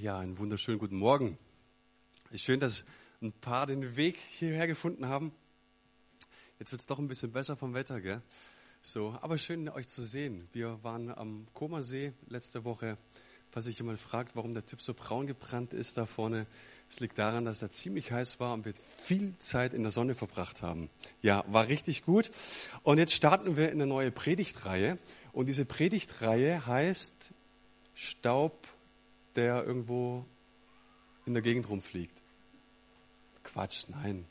Ja, einen wunderschönen guten Morgen. Schön, dass ein paar den Weg hierher gefunden haben. Jetzt wird es doch ein bisschen besser vom Wetter, gell? So, aber schön, euch zu sehen. Wir waren am Komersee letzte Woche. Falls sich jemand fragt, warum der Typ so braun gebrannt ist da vorne, es liegt daran, dass er ziemlich heiß war und wir viel Zeit in der Sonne verbracht haben. Ja, war richtig gut. Und jetzt starten wir in eine neue Predigtreihe. Und diese Predigtreihe heißt Staub der irgendwo in der Gegend rumfliegt. Quatsch, nein.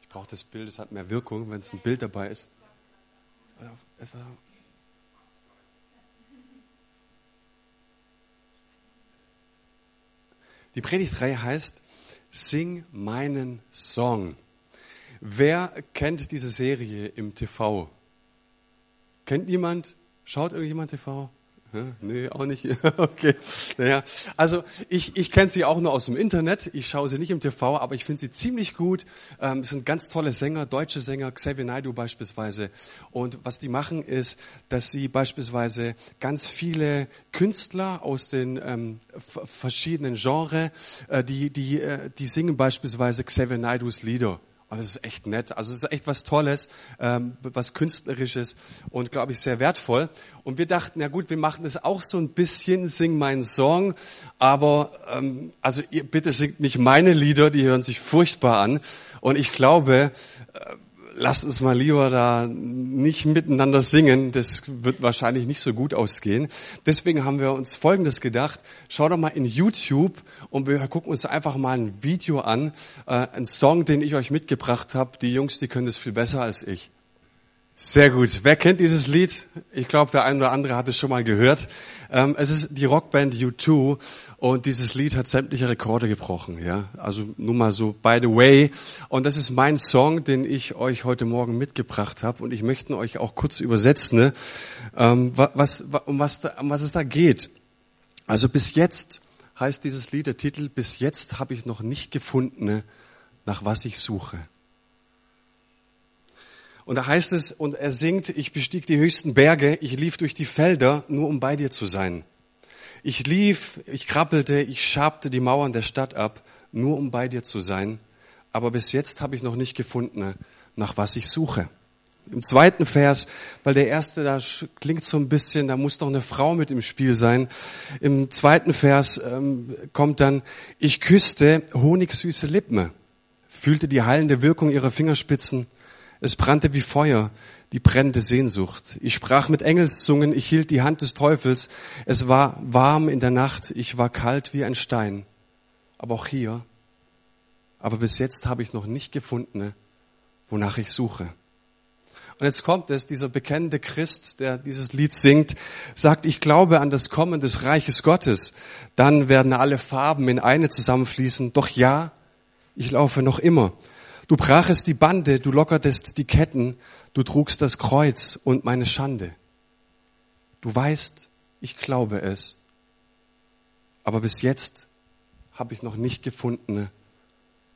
Ich brauche das Bild, es hat mehr Wirkung, wenn es ein Bild dabei ist. Die Predigtreihe heißt Sing meinen Song. Wer kennt diese Serie im TV? Kennt niemand? Schaut irgendjemand TV? Nee, auch nicht. Okay. Naja, also ich, ich kenne sie auch nur aus dem Internet. Ich schaue sie nicht im TV, aber ich finde sie ziemlich gut. Ähm, es sind ganz tolle Sänger, deutsche Sänger, Xavier Naidoo beispielsweise. Und was die machen ist, dass sie beispielsweise ganz viele Künstler aus den ähm, verschiedenen Genres, äh, die, die, äh, die singen beispielsweise Xavier Naidoos Lieder. Und das ist echt nett. Also es ist echt was Tolles, ähm, was Künstlerisches und, glaube ich, sehr wertvoll. Und wir dachten, ja gut, wir machen das auch so ein bisschen, sing meinen Song, aber ähm, also ihr bitte singt nicht meine Lieder, die hören sich furchtbar an. Und ich glaube, äh, lasst uns mal lieber da nicht miteinander singen. Das wird wahrscheinlich nicht so gut ausgehen. Deswegen haben wir uns Folgendes gedacht. Schau doch mal in YouTube und wir gucken uns einfach mal ein Video an. Äh, ein Song, den ich euch mitgebracht habe. Die Jungs, die können das viel besser als ich. Sehr gut. Wer kennt dieses Lied? Ich glaube, der eine oder andere hat es schon mal gehört. Ähm, es ist die Rockband U2 und dieses Lied hat sämtliche Rekorde gebrochen. Ja, also nur mal so by the way. Und das ist mein Song, den ich euch heute Morgen mitgebracht habe und ich möchte euch auch kurz übersetzen, ne? ähm, was, um, was da, um was es da geht. Also bis jetzt heißt dieses Lied der Titel. Bis jetzt habe ich noch nicht gefunden, ne, nach was ich suche. Und da heißt es, und er singt, ich bestieg die höchsten Berge, ich lief durch die Felder, nur um bei dir zu sein. Ich lief, ich krabbelte, ich schabte die Mauern der Stadt ab, nur um bei dir zu sein. Aber bis jetzt habe ich noch nicht gefunden, nach was ich suche. Im zweiten Vers, weil der erste, da klingt so ein bisschen, da muss doch eine Frau mit im Spiel sein. Im zweiten Vers ähm, kommt dann, ich küsste honigsüße Lippen, fühlte die heilende Wirkung ihrer Fingerspitzen, es brannte wie Feuer, die brennende Sehnsucht. Ich sprach mit Engelszungen, ich hielt die Hand des Teufels. Es war warm in der Nacht, ich war kalt wie ein Stein. Aber auch hier, aber bis jetzt habe ich noch nicht gefunden, wonach ich suche. Und jetzt kommt es, dieser bekennende Christ, der dieses Lied singt, sagt, ich glaube an das Kommen des Reiches Gottes. Dann werden alle Farben in eine zusammenfließen. Doch ja, ich laufe noch immer Du brachest die Bande, du lockertest die Ketten, du trugst das Kreuz und meine Schande. Du weißt, ich glaube es, aber bis jetzt habe ich noch nicht gefunden,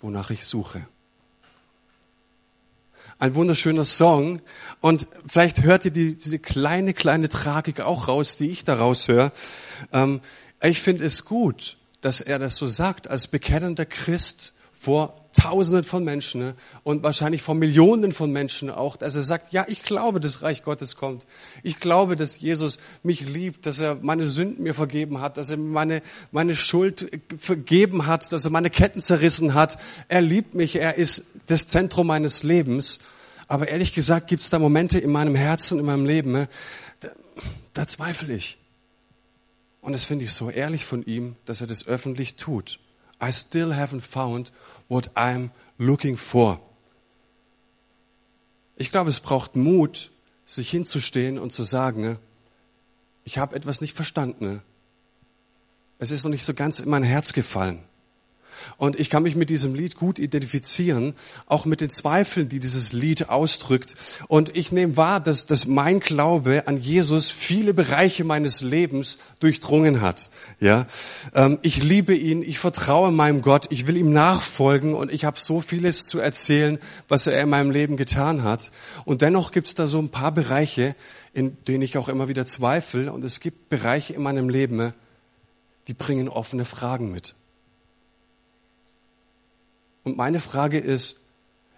wonach ich suche. Ein wunderschöner Song und vielleicht hört ihr die, diese kleine, kleine Tragik auch raus, die ich daraus höre. Ähm, ich finde es gut, dass er das so sagt, als bekennender Christ vor Tausenden von Menschen ne? und wahrscheinlich vor Millionen von Menschen auch, dass er sagt, ja, ich glaube, das Reich Gottes kommt. Ich glaube, dass Jesus mich liebt, dass er meine Sünden mir vergeben hat, dass er meine, meine Schuld vergeben hat, dass er meine Ketten zerrissen hat. Er liebt mich, er ist das Zentrum meines Lebens. Aber ehrlich gesagt gibt es da Momente in meinem Herzen, in meinem Leben, ne? da, da zweifle ich. Und das finde ich so ehrlich von ihm, dass er das öffentlich tut. I still haven't found what I'm looking for. Ich glaube, es braucht Mut, sich hinzustehen und zu sagen, ich habe etwas nicht verstanden. Es ist noch nicht so ganz in mein Herz gefallen. Und ich kann mich mit diesem Lied gut identifizieren, auch mit den Zweifeln, die dieses Lied ausdrückt. Und ich nehme wahr, dass, dass mein Glaube an Jesus viele Bereiche meines Lebens durchdrungen hat. Ja, ähm, ich liebe ihn, ich vertraue meinem Gott, ich will ihm nachfolgen und ich habe so vieles zu erzählen, was er in meinem Leben getan hat. Und dennoch gibt es da so ein paar Bereiche, in denen ich auch immer wieder zweifle. Und es gibt Bereiche in meinem Leben, die bringen offene Fragen mit. Und meine Frage ist,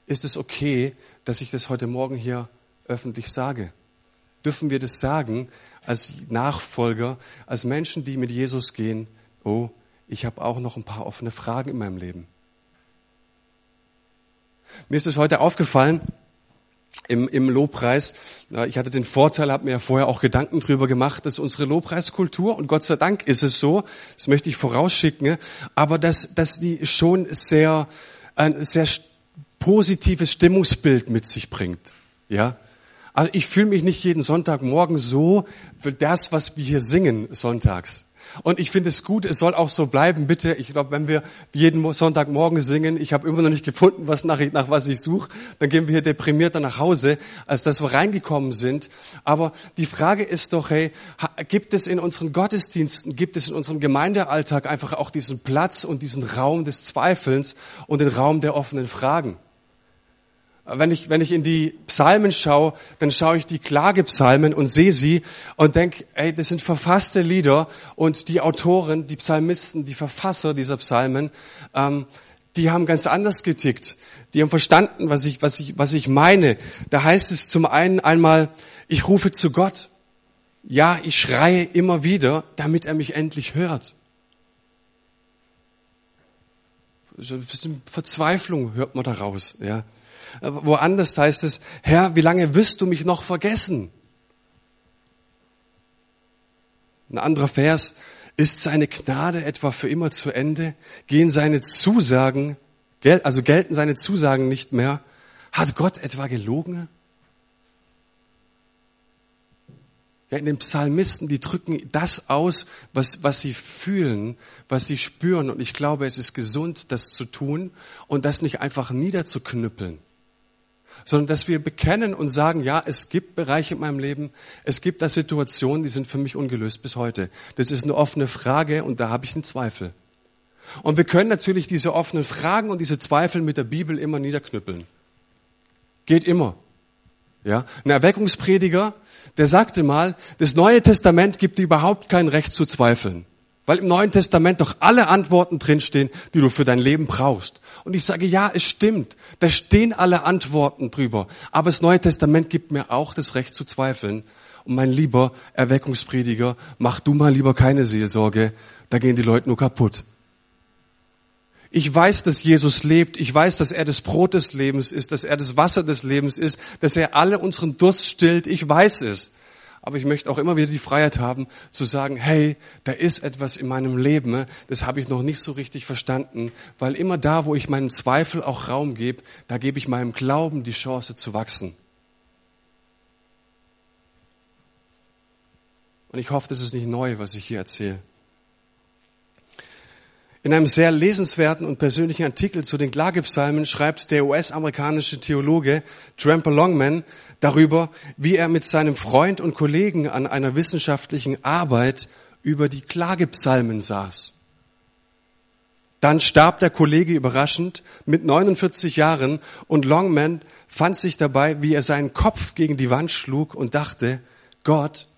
ist es okay, dass ich das heute Morgen hier öffentlich sage? Dürfen wir das sagen als Nachfolger, als Menschen, die mit Jesus gehen? Oh, ich habe auch noch ein paar offene Fragen in meinem Leben. Mir ist es heute aufgefallen, im, im Lobpreis. Ich hatte den Vorteil, habe mir ja vorher auch Gedanken drüber gemacht, dass unsere Lobpreiskultur, und Gott sei Dank ist es so, das möchte ich vorausschicken, aber dass, dass die schon sehr, ein sehr positives Stimmungsbild mit sich bringt. Ja, also ich fühle mich nicht jeden Sonntagmorgen so für das, was wir hier singen sonntags. Und ich finde es gut, es soll auch so bleiben, bitte. Ich glaube, wenn wir jeden Sonntagmorgen singen, ich habe immer noch nicht gefunden, was nach, nach was ich suche, dann gehen wir hier deprimierter nach Hause, als dass wir reingekommen sind. Aber die Frage ist doch, hey, gibt es in unseren Gottesdiensten, gibt es in unserem Gemeindealltag einfach auch diesen Platz und diesen Raum des Zweifelns und den Raum der offenen Fragen? Wenn ich, wenn ich in die Psalmen schaue, dann schaue ich die Klagepsalmen und sehe sie und denke, ey, das sind verfasste Lieder und die Autoren, die Psalmisten, die Verfasser dieser Psalmen, ähm, die haben ganz anders getickt. Die haben verstanden, was ich, was ich, was ich meine. Da heißt es zum einen einmal, ich rufe zu Gott. Ja, ich schreie immer wieder, damit er mich endlich hört. So ein bisschen Verzweiflung hört man daraus, ja. Woanders heißt es, Herr, wie lange wirst du mich noch vergessen? Ein anderer Vers, ist seine Gnade etwa für immer zu Ende? Gehen seine Zusagen, also gelten seine Zusagen nicht mehr? Hat Gott etwa gelogen? Ja, in den Psalmisten, die drücken das aus, was, was sie fühlen, was sie spüren. Und ich glaube, es ist gesund, das zu tun und das nicht einfach niederzuknüppeln sondern dass wir bekennen und sagen, ja, es gibt Bereiche in meinem Leben, es gibt da Situationen, die sind für mich ungelöst bis heute. Das ist eine offene Frage und da habe ich einen Zweifel. Und wir können natürlich diese offenen Fragen und diese Zweifel mit der Bibel immer niederknüppeln. Geht immer. Ja, ein Erweckungsprediger, der sagte mal, das Neue Testament gibt überhaupt kein Recht zu zweifeln. Weil im Neuen Testament doch alle Antworten drinstehen, die du für dein Leben brauchst. Und ich sage, ja, es stimmt. Da stehen alle Antworten drüber. Aber das Neue Testament gibt mir auch das Recht zu zweifeln. Und mein lieber Erweckungsprediger, mach du mal lieber keine Seelsorge. Da gehen die Leute nur kaputt. Ich weiß, dass Jesus lebt. Ich weiß, dass er das Brot des Lebens ist, dass er das Wasser des Lebens ist, dass er alle unseren Durst stillt. Ich weiß es aber ich möchte auch immer wieder die Freiheit haben zu sagen, hey, da ist etwas in meinem Leben, das habe ich noch nicht so richtig verstanden, weil immer da, wo ich meinem Zweifel auch Raum gebe, da gebe ich meinem Glauben die Chance zu wachsen. Und ich hoffe, das ist nicht neu, was ich hier erzähle. In einem sehr lesenswerten und persönlichen Artikel zu den Klagepsalmen schreibt der US-amerikanische Theologe Tramper Longman darüber, wie er mit seinem Freund und Kollegen an einer wissenschaftlichen Arbeit über die Klagepsalmen saß. Dann starb der Kollege überraschend mit 49 Jahren und Longman fand sich dabei, wie er seinen Kopf gegen die Wand schlug und dachte, Gott,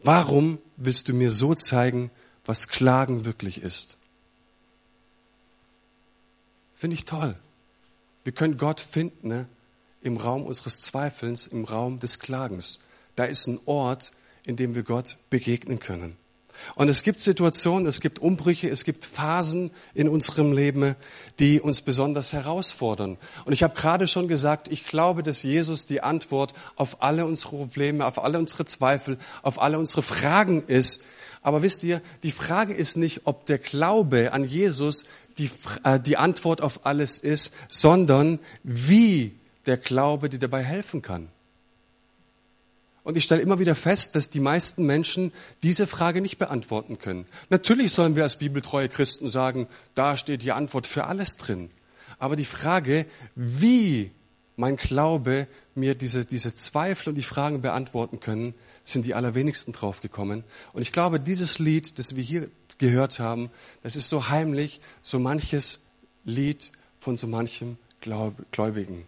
warum willst du mir so zeigen, was Klagen wirklich ist? Finde ich toll. Wir können Gott finden ne? Im Raum unseres Zweifelns, im Raum des Klagens. Da ist ein Ort, in dem wir Gott begegnen können. Und es gibt Situationen, es gibt Umbrüche, es gibt Phasen in unserem Leben, die uns besonders herausfordern. Und ich habe gerade schon gesagt, ich glaube, dass Jesus die Antwort auf alle unsere Probleme, auf alle unsere Zweifel, auf alle unsere Fragen ist. Aber wisst ihr, die Frage ist nicht, ob der Glaube an Jesus die, äh, die Antwort auf alles ist, sondern wie der Glaube dir dabei helfen kann. Und ich stelle immer wieder fest, dass die meisten Menschen diese Frage nicht beantworten können. Natürlich sollen wir als bibeltreue Christen sagen, da steht die Antwort für alles drin. Aber die Frage, wie mein Glaube mir diese, diese Zweifel und die Fragen beantworten können, sind die allerwenigsten draufgekommen. Und ich glaube, dieses Lied, das wir hier gehört haben, das ist so heimlich, so manches Lied von so manchem Gläubigen.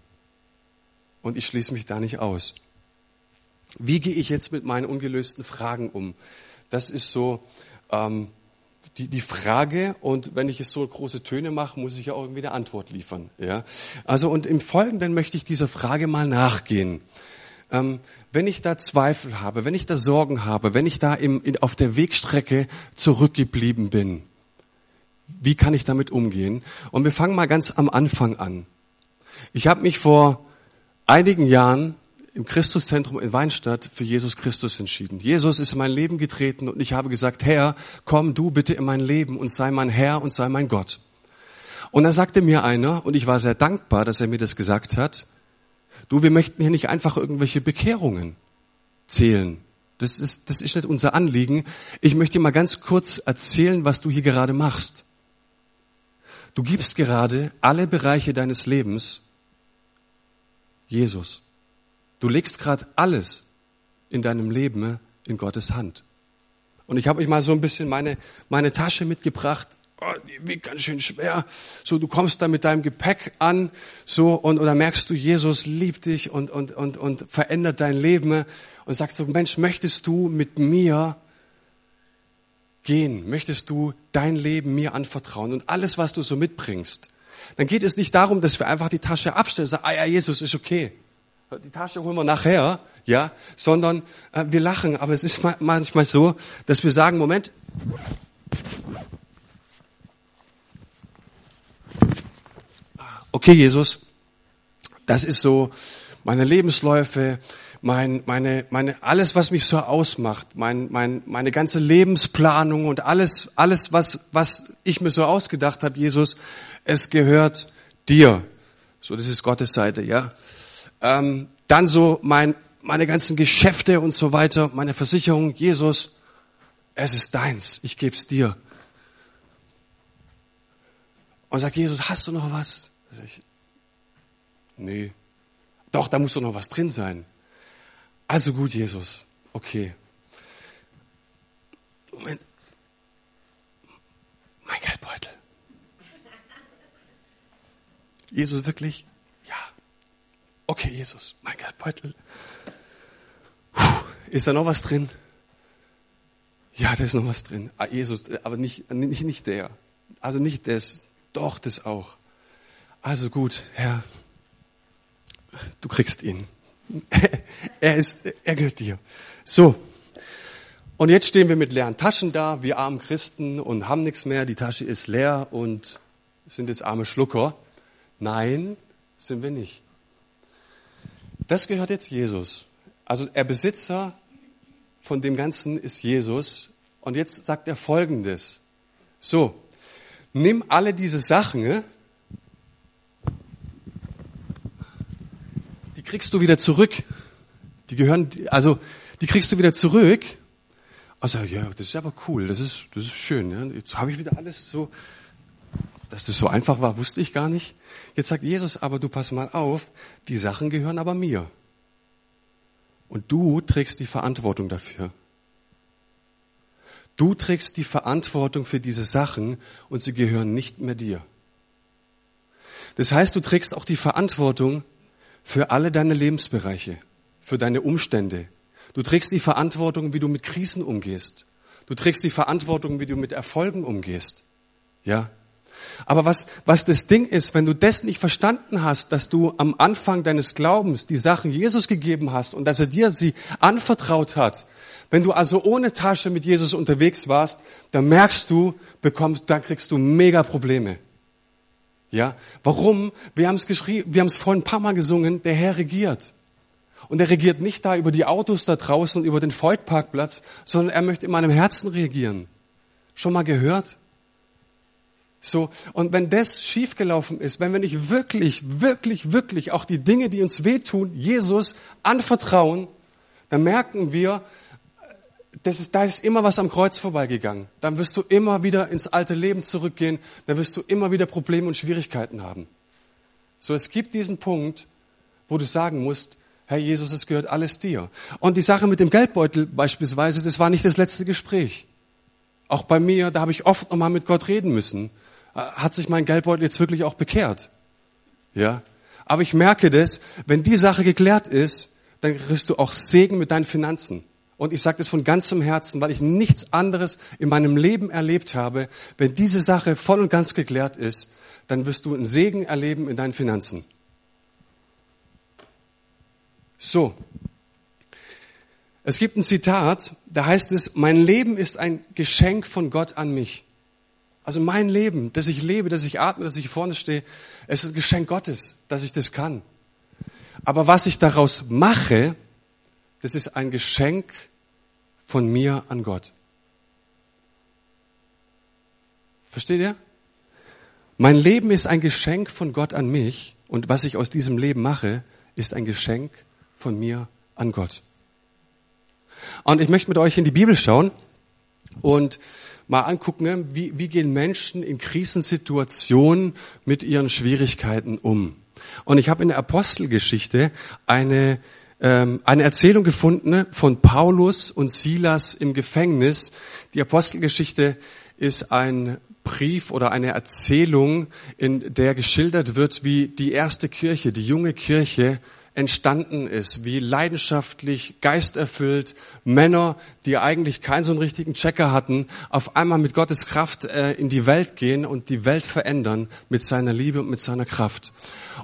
Und ich schließe mich da nicht aus. Wie gehe ich jetzt mit meinen ungelösten Fragen um? Das ist so, ähm, die, die Frage und wenn ich es so große Töne mache, muss ich ja auch irgendwie eine Antwort liefern. Ja? Also und im Folgenden möchte ich dieser Frage mal nachgehen. Ähm, wenn ich da Zweifel habe, wenn ich da Sorgen habe, wenn ich da im, in, auf der Wegstrecke zurückgeblieben bin, wie kann ich damit umgehen? Und wir fangen mal ganz am Anfang an. Ich habe mich vor einigen Jahren im Christuszentrum in Weinstadt für Jesus Christus entschieden. Jesus ist in mein Leben getreten und ich habe gesagt, Herr, komm du bitte in mein Leben und sei mein Herr und sei mein Gott. Und dann sagte mir einer, und ich war sehr dankbar, dass er mir das gesagt hat, du, wir möchten hier nicht einfach irgendwelche Bekehrungen zählen. Das ist, das ist nicht unser Anliegen. Ich möchte dir mal ganz kurz erzählen, was du hier gerade machst. Du gibst gerade alle Bereiche deines Lebens Jesus. Du legst gerade alles in deinem Leben in Gottes Hand. Und ich habe euch mal so ein bisschen meine, meine Tasche mitgebracht. Oh, die wiegt ganz schön schwer. So, du kommst da mit deinem Gepäck an, so, und, und merkst du, Jesus liebt dich und, und, und, und verändert dein Leben. Und sagst so, Mensch, möchtest du mit mir gehen? Möchtest du dein Leben mir anvertrauen? Und alles, was du so mitbringst, dann geht es nicht darum, dass wir einfach die Tasche abstellen sagen, ah ja, Jesus ist okay. Die Tasche holen wir nachher, ja, sondern äh, wir lachen. Aber es ist manchmal so, dass wir sagen, Moment, okay, Jesus, das ist so meine Lebensläufe, mein, meine, meine, alles, was mich so ausmacht, mein, mein, meine ganze Lebensplanung und alles, alles, was, was ich mir so ausgedacht habe, Jesus, es gehört dir. So, das ist Gottes Seite, ja. Ähm, dann so mein, meine ganzen Geschäfte und so weiter, meine Versicherung, Jesus, es ist deins, ich geb's dir. Und sagt Jesus, hast du noch was? Ich, nee. Doch, da muss doch noch was drin sein. Also gut, Jesus. Okay. Moment. Mein Geldbeutel. Jesus wirklich? Ja. Okay, Jesus, mein Geldbeutel. Puh, ist da noch was drin? Ja, da ist noch was drin. Ah, Jesus, aber nicht, nicht, nicht der. Also nicht das. Doch, das auch. Also gut, Herr, du kriegst ihn. er ist, er gehört dir. So. Und jetzt stehen wir mit leeren Taschen da, wir armen Christen und haben nichts mehr. Die Tasche ist leer und sind jetzt arme Schlucker. Nein, sind wir nicht. Das gehört jetzt Jesus. Also der Besitzer von dem Ganzen ist Jesus. Und jetzt sagt er Folgendes. So, nimm alle diese Sachen, kriegst du wieder zurück. Die gehören, also die kriegst du wieder zurück. Also ja, das ist aber cool, das ist, das ist schön. Ja. Jetzt habe ich wieder alles so, dass das so einfach war, wusste ich gar nicht. Jetzt sagt Jesus, aber du pass mal auf, die Sachen gehören aber mir. Und du trägst die Verantwortung dafür. Du trägst die Verantwortung für diese Sachen und sie gehören nicht mehr dir. Das heißt, du trägst auch die Verantwortung für alle deine Lebensbereiche, für deine Umstände. Du trägst die Verantwortung, wie du mit Krisen umgehst. Du trägst die Verantwortung, wie du mit Erfolgen umgehst. Ja. Aber was, was das Ding ist, wenn du das nicht verstanden hast, dass du am Anfang deines Glaubens die Sachen Jesus gegeben hast und dass er dir sie anvertraut hat, wenn du also ohne Tasche mit Jesus unterwegs warst, dann merkst du, bekommst, dann kriegst du mega Probleme. Ja, warum? Wir haben es geschrieben, wir haben es vorhin ein paar Mal gesungen, der Herr regiert. Und er regiert nicht da über die Autos da draußen und über den Freud-Parkplatz, sondern er möchte in meinem Herzen regieren. Schon mal gehört? So, und wenn das schiefgelaufen ist, wenn wir nicht wirklich, wirklich, wirklich auch die Dinge, die uns wehtun, Jesus anvertrauen, dann merken wir, das ist, da ist immer was am Kreuz vorbeigegangen. Dann wirst du immer wieder ins alte Leben zurückgehen. Dann wirst du immer wieder Probleme und Schwierigkeiten haben. So, es gibt diesen Punkt, wo du sagen musst, Herr Jesus, es gehört alles dir. Und die Sache mit dem Geldbeutel beispielsweise, das war nicht das letzte Gespräch. Auch bei mir, da habe ich oft nochmal mit Gott reden müssen. Äh, hat sich mein Geldbeutel jetzt wirklich auch bekehrt? Ja. Aber ich merke das, wenn die Sache geklärt ist, dann kriegst du auch Segen mit deinen Finanzen. Und ich sage das von ganzem Herzen, weil ich nichts anderes in meinem Leben erlebt habe. Wenn diese Sache voll und ganz geklärt ist, dann wirst du einen Segen erleben in deinen Finanzen. So. Es gibt ein Zitat, da heißt es, mein Leben ist ein Geschenk von Gott an mich. Also mein Leben, dass ich lebe, dass ich atme, dass ich vorne stehe, es ist ein Geschenk Gottes, dass ich das kann. Aber was ich daraus mache, das ist ein Geschenk von mir an Gott. Versteht ihr? Mein Leben ist ein Geschenk von Gott an mich und was ich aus diesem Leben mache, ist ein Geschenk von mir an Gott. Und ich möchte mit euch in die Bibel schauen und mal angucken, wie, wie gehen Menschen in Krisensituationen mit ihren Schwierigkeiten um. Und ich habe in der Apostelgeschichte eine, eine Erzählung gefunden von Paulus und Silas im Gefängnis. Die Apostelgeschichte ist ein Brief oder eine Erzählung, in der geschildert wird, wie die erste Kirche, die junge Kirche entstanden ist, wie leidenschaftlich, geisterfüllt Männer, die eigentlich keinen so einen richtigen Checker hatten, auf einmal mit Gottes Kraft äh, in die Welt gehen und die Welt verändern mit seiner Liebe und mit seiner Kraft.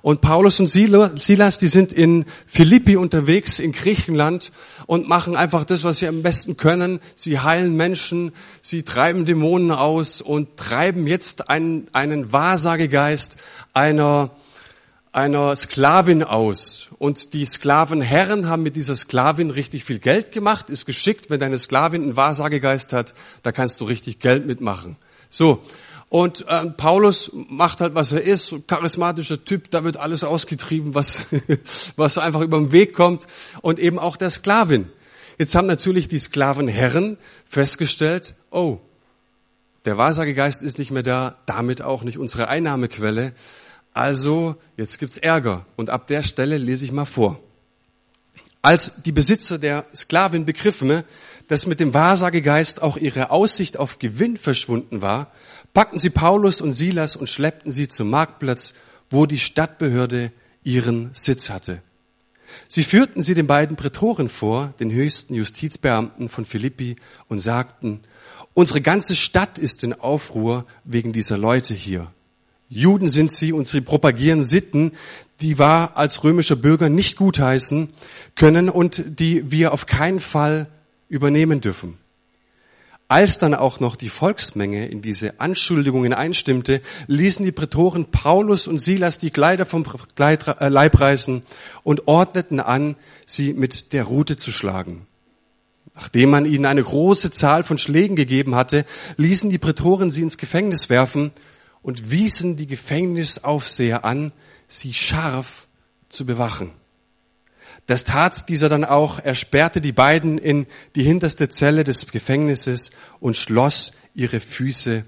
Und Paulus und Silas, die sind in Philippi unterwegs in Griechenland und machen einfach das, was sie am besten können. Sie heilen Menschen, sie treiben Dämonen aus und treiben jetzt einen, einen Wahrsagegeist einer einer Sklavin aus. Und die Sklavenherren haben mit dieser Sklavin richtig viel Geld gemacht. Ist geschickt, wenn deine Sklavin einen Wahrsagegeist hat, da kannst du richtig Geld mitmachen. So. Und äh, Paulus macht halt, was er ist, charismatischer Typ, da wird alles ausgetrieben, was, was einfach über den Weg kommt. Und eben auch der Sklavin. Jetzt haben natürlich die Sklavenherren festgestellt, oh, der Wahrsagegeist ist nicht mehr da, damit auch nicht unsere Einnahmequelle. Also, jetzt gibt's Ärger. Und ab der Stelle lese ich mal vor. Als die Besitzer der Sklavin begriffen, dass mit dem Wahrsagegeist auch ihre Aussicht auf Gewinn verschwunden war, packten sie Paulus und Silas und schleppten sie zum Marktplatz, wo die Stadtbehörde ihren Sitz hatte. Sie führten sie den beiden Prätoren vor, den höchsten Justizbeamten von Philippi, und sagten, unsere ganze Stadt ist in Aufruhr wegen dieser Leute hier. Juden sind sie und sie propagieren Sitten, die wir als römischer Bürger nicht gutheißen können und die wir auf keinen Fall übernehmen dürfen. Als dann auch noch die Volksmenge in diese Anschuldigungen einstimmte, ließen die Prätoren Paulus und Silas die Kleider vom äh, Leib reißen und ordneten an, sie mit der Rute zu schlagen. Nachdem man ihnen eine große Zahl von Schlägen gegeben hatte, ließen die Prätoren sie ins Gefängnis werfen und wiesen die Gefängnisaufseher an, sie scharf zu bewachen. Das tat dieser dann auch. Er sperrte die beiden in die hinterste Zelle des Gefängnisses und schloss ihre Füße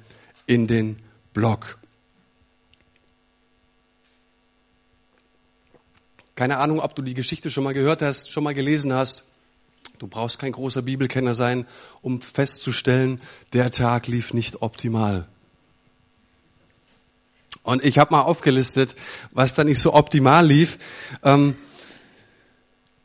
in den Block. Keine Ahnung, ob du die Geschichte schon mal gehört hast, schon mal gelesen hast. Du brauchst kein großer Bibelkenner sein, um festzustellen, der Tag lief nicht optimal. Und ich habe mal aufgelistet, was da nicht so optimal lief. Ähm,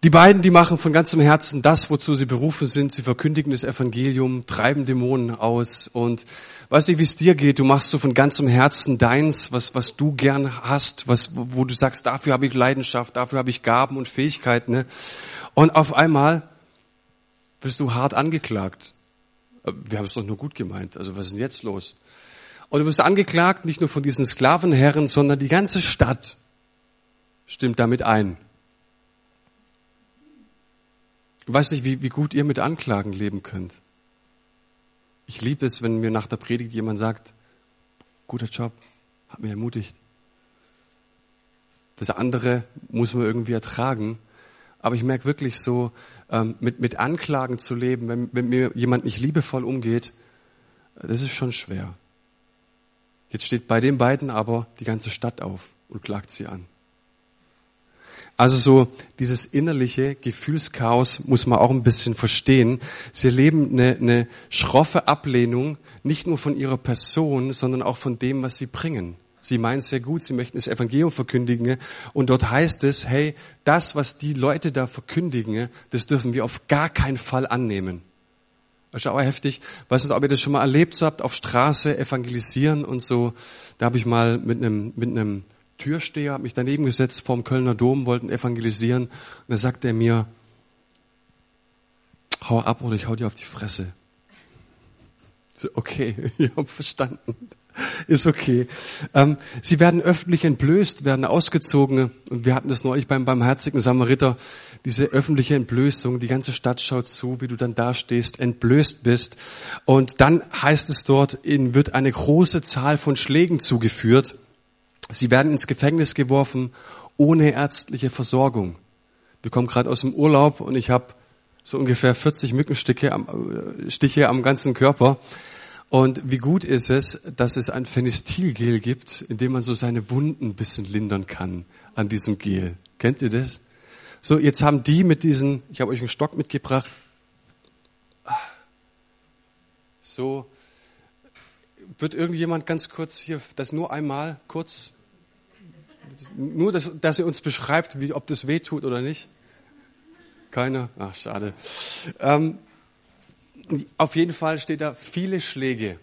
die beiden, die machen von ganzem Herzen das, wozu sie berufen sind. Sie verkündigen das Evangelium, treiben Dämonen aus. Und weißt du, wie es dir geht? Du machst so von ganzem Herzen deins, was, was du gern hast, was, wo du sagst, dafür habe ich Leidenschaft, dafür habe ich Gaben und Fähigkeiten. Ne? Und auf einmal wirst du hart angeklagt. Äh, wir haben es doch nur gut gemeint. Also was ist denn jetzt los? Und du wirst angeklagt, nicht nur von diesen Sklavenherren, sondern die ganze Stadt stimmt damit ein. Ich weiß nicht, wie, wie gut ihr mit Anklagen leben könnt. Ich liebe es, wenn mir nach der Predigt jemand sagt, guter Job, hat mir ermutigt. Das andere muss man irgendwie ertragen. Aber ich merke wirklich so, ähm, mit, mit Anklagen zu leben, wenn, wenn mir jemand nicht liebevoll umgeht, das ist schon schwer. Jetzt steht bei den beiden aber die ganze Stadt auf und klagt sie an. Also so dieses innerliche Gefühlschaos muss man auch ein bisschen verstehen. Sie erleben eine, eine schroffe Ablehnung, nicht nur von ihrer Person, sondern auch von dem, was sie bringen. Sie meinen sehr gut, sie möchten das Evangelium verkündigen. Und dort heißt es, hey, das, was die Leute da verkündigen, das dürfen wir auf gar keinen Fall annehmen. Das ist auch heftig. Weißt du, ob ihr das schon mal erlebt habt, auf Straße evangelisieren und so. Da habe ich mal mit einem, mit einem Türsteher, hab mich daneben gesetzt vorm Kölner Dom, wollten evangelisieren. Und da sagt er mir, hau ab oder ich hau dir auf die Fresse. So, okay, ich habe verstanden. Ist okay. Ähm, sie werden öffentlich entblößt, werden ausgezogen. Und wir hatten das neulich beim barmherzigen Samariter, diese öffentliche Entblößung. Die ganze Stadt schaut zu, wie du dann da stehst, entblößt bist. Und dann heißt es dort, ihnen wird eine große Zahl von Schlägen zugeführt. Sie werden ins Gefängnis geworfen, ohne ärztliche Versorgung. Wir kommen gerade aus dem Urlaub und ich habe so ungefähr 40 Mückenstiche am, äh, Stiche am ganzen Körper. Und wie gut ist es, dass es ein Phenestilgel gibt, in dem man so seine Wunden ein bisschen lindern kann an diesem Gel. Kennt ihr das? So, jetzt haben die mit diesen, ich habe euch einen Stock mitgebracht. So, wird irgendjemand ganz kurz hier, das nur einmal kurz, nur, dass, dass ihr uns beschreibt, wie, ob das weh tut oder nicht? Keiner? Ach, schade. Ähm, auf jeden Fall steht da viele Schläge.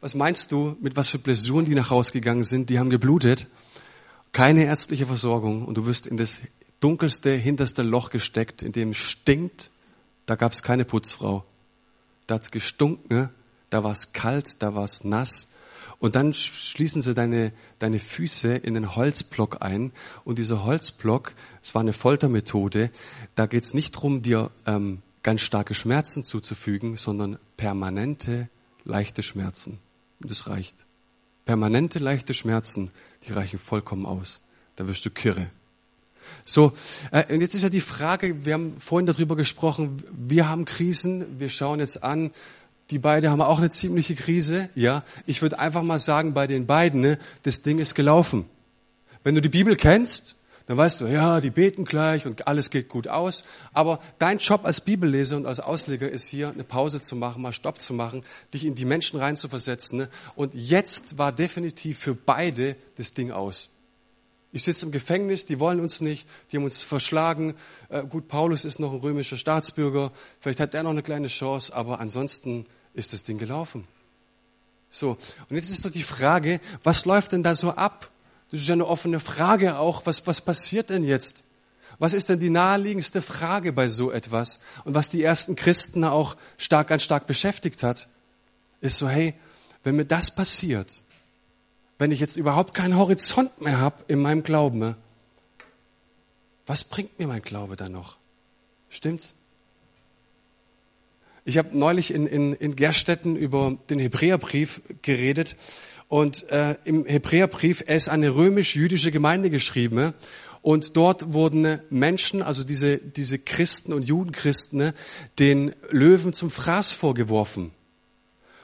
Was meinst du, mit was für Blessuren die nach Hause gegangen sind? Die haben geblutet. Keine ärztliche Versorgung und du wirst in das dunkelste, hinterste Loch gesteckt, in dem stinkt. Da gab es keine Putzfrau. Da hat's gestunken, da war es kalt, da war es nass. Und dann schließen sie deine, deine Füße in einen Holzblock ein. Und dieser Holzblock, es war eine Foltermethode, da geht es nicht drum, dir ähm, ganz starke Schmerzen zuzufügen, sondern permanente, leichte Schmerzen. Und das reicht. Permanente, leichte Schmerzen, die reichen vollkommen aus. Da wirst du kirre. So, äh, und jetzt ist ja die Frage, wir haben vorhin darüber gesprochen, wir haben Krisen, wir schauen jetzt an, die beiden haben auch eine ziemliche Krise. Ja, ich würde einfach mal sagen, bei den beiden, ne, das Ding ist gelaufen. Wenn du die Bibel kennst, dann weißt du, ja, die beten gleich und alles geht gut aus. Aber dein Job als Bibelleser und als Ausleger ist hier, eine Pause zu machen, mal Stopp zu machen, dich in die Menschen reinzuversetzen. Ne? Und jetzt war definitiv für beide das Ding aus. Ich sitze im Gefängnis, die wollen uns nicht, die haben uns verschlagen. Äh, gut, Paulus ist noch ein römischer Staatsbürger, vielleicht hat er noch eine kleine Chance, aber ansonsten ist das Ding gelaufen. So, und jetzt ist doch die Frage, was läuft denn da so ab? Das ist ja eine offene Frage auch, was, was passiert denn jetzt? Was ist denn die naheliegendste Frage bei so etwas? Und was die ersten Christen auch stark, ganz stark beschäftigt hat, ist so, hey, wenn mir das passiert, wenn ich jetzt überhaupt keinen Horizont mehr habe in meinem Glauben, was bringt mir mein Glaube dann noch? Stimmt's? Ich habe neulich in, in, in Gerstetten über den Hebräerbrief geredet und äh, im Hebräerbrief, er ist eine römisch-jüdische Gemeinde geschrieben und dort wurden Menschen, also diese, diese Christen und Judenchristen, den Löwen zum Fraß vorgeworfen.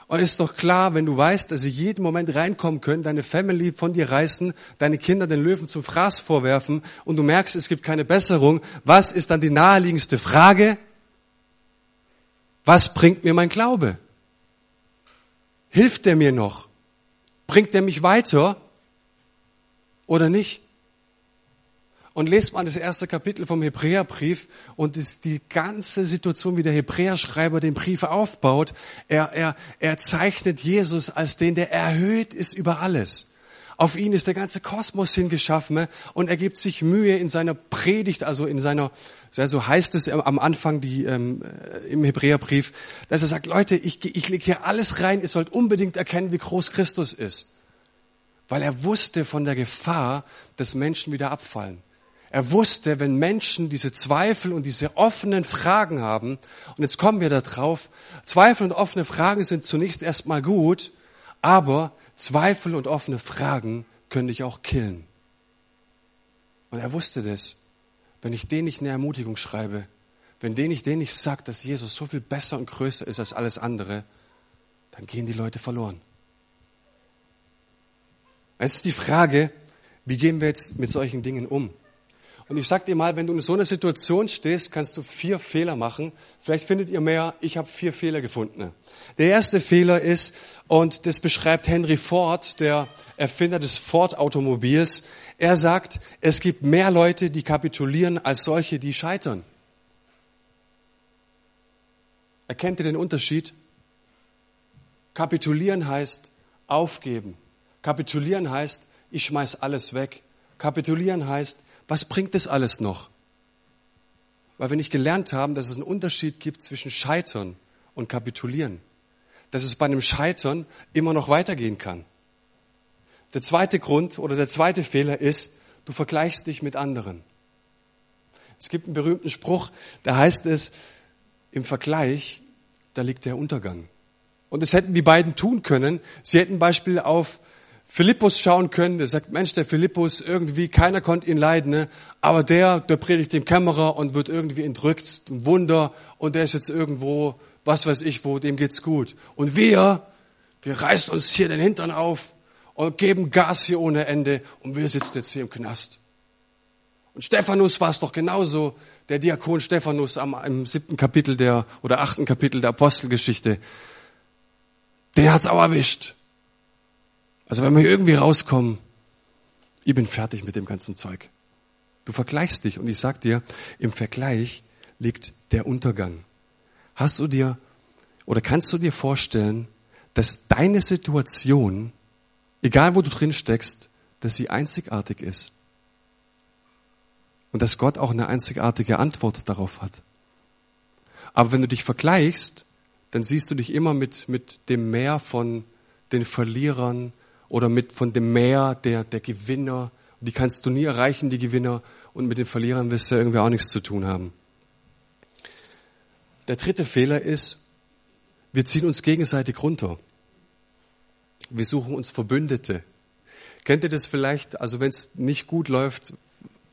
Und ist doch klar, wenn du weißt, dass sie jeden Moment reinkommen können, deine Family von dir reißen, deine Kinder den Löwen zum Fraß vorwerfen und du merkst, es gibt keine Besserung, was ist dann die naheliegendste Frage? Was bringt mir mein Glaube? Hilft er mir noch? Bringt er mich weiter oder nicht? und lest mal das erste Kapitel vom Hebräerbrief und die ganze Situation, wie der Hebräerschreiber den Brief aufbaut. Er, er, er zeichnet Jesus als den, der erhöht ist über alles. Auf ihn ist der ganze Kosmos hingeschaffen und er gibt sich Mühe in seiner Predigt, also in seiner, so heißt es am Anfang die, ähm, äh, im Hebräerbrief, dass er sagt, Leute, ich, ich lege hier alles rein, ihr sollt unbedingt erkennen, wie groß Christus ist. Weil er wusste von der Gefahr, dass Menschen wieder abfallen. Er wusste, wenn Menschen diese Zweifel und diese offenen Fragen haben, und jetzt kommen wir da drauf, Zweifel und offene Fragen sind zunächst erstmal gut, aber Zweifel und offene Fragen können dich auch killen. Und er wusste das. Wenn ich denen nicht eine Ermutigung schreibe, wenn denen ich denen nicht sage, dass Jesus so viel besser und größer ist als alles andere, dann gehen die Leute verloren. Es ist die Frage, wie gehen wir jetzt mit solchen Dingen um? Und ich sag dir mal, wenn du in so einer Situation stehst, kannst du vier Fehler machen. Vielleicht findet ihr mehr. Ich habe vier Fehler gefunden. Der erste Fehler ist, und das beschreibt Henry Ford, der Erfinder des Ford-Automobils. Er sagt, es gibt mehr Leute, die kapitulieren, als solche, die scheitern. Erkennt ihr den Unterschied? Kapitulieren heißt aufgeben. Kapitulieren heißt, ich schmeiß alles weg. Kapitulieren heißt, was bringt das alles noch? Weil wir nicht gelernt haben, dass es einen Unterschied gibt zwischen Scheitern und Kapitulieren. Dass es bei einem Scheitern immer noch weitergehen kann. Der zweite Grund oder der zweite Fehler ist, du vergleichst dich mit anderen. Es gibt einen berühmten Spruch, da heißt es, im Vergleich, da liegt der Untergang. Und das hätten die beiden tun können. Sie hätten Beispiel auf Philippus schauen können, der sagt, Mensch, der Philippus, irgendwie, keiner konnte ihn leiden, ne? aber der, der predigt dem Kämmerer und wird irgendwie entrückt, ein Wunder, und der ist jetzt irgendwo, was weiß ich wo, dem geht's gut. Und wir, wir reißen uns hier den Hintern auf und geben Gas hier ohne Ende, und wir sitzen jetzt hier im Knast. Und Stephanus war es doch genauso, der Diakon Stephanus am, im siebten Kapitel der, oder achten Kapitel der Apostelgeschichte. Den hat's auch erwischt. Also wenn wir irgendwie rauskommen, ich bin fertig mit dem ganzen Zeug. Du vergleichst dich und ich sag dir, im Vergleich liegt der Untergang. Hast du dir oder kannst du dir vorstellen, dass deine Situation, egal wo du drin steckst, dass sie einzigartig ist? Und dass Gott auch eine einzigartige Antwort darauf hat. Aber wenn du dich vergleichst, dann siehst du dich immer mit, mit dem Meer von den Verlierern, oder mit von dem Meer der, der Gewinner. Die kannst du nie erreichen, die Gewinner. Und mit den Verlierern wirst du irgendwie auch nichts zu tun haben. Der dritte Fehler ist, wir ziehen uns gegenseitig runter. Wir suchen uns Verbündete. Kennt ihr das vielleicht? Also wenn es nicht gut läuft,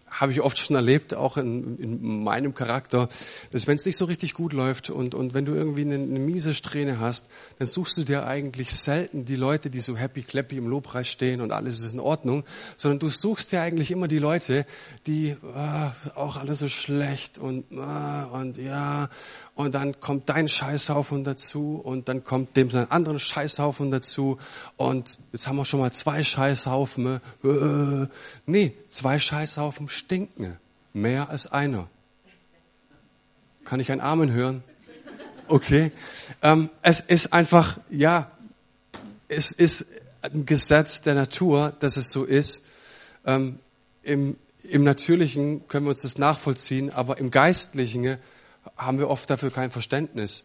habe ich oft schon erlebt, auch in, in meinem Charakter, dass wenn es nicht so richtig gut läuft und, und wenn du irgendwie eine, eine miese Strähne hast, dann suchst du dir eigentlich selten die Leute, die so happy clappy im Lobpreis stehen und alles ist in Ordnung, sondern du suchst dir eigentlich immer die Leute, die ah, auch alles so schlecht und ah, und ja und dann kommt dein Scheißhaufen dazu und dann kommt dem sein anderen Scheißhaufen dazu und jetzt haben wir schon mal zwei Scheißhaufen. Äh, nee, zwei Scheißhaufen stinken mehr als einer. Kann ich ein Amen hören? Okay. Ähm, es ist einfach, ja, es ist ein Gesetz der Natur, dass es so ist. Ähm, im, Im Natürlichen können wir uns das nachvollziehen, aber im Geistlichen haben wir oft dafür kein Verständnis.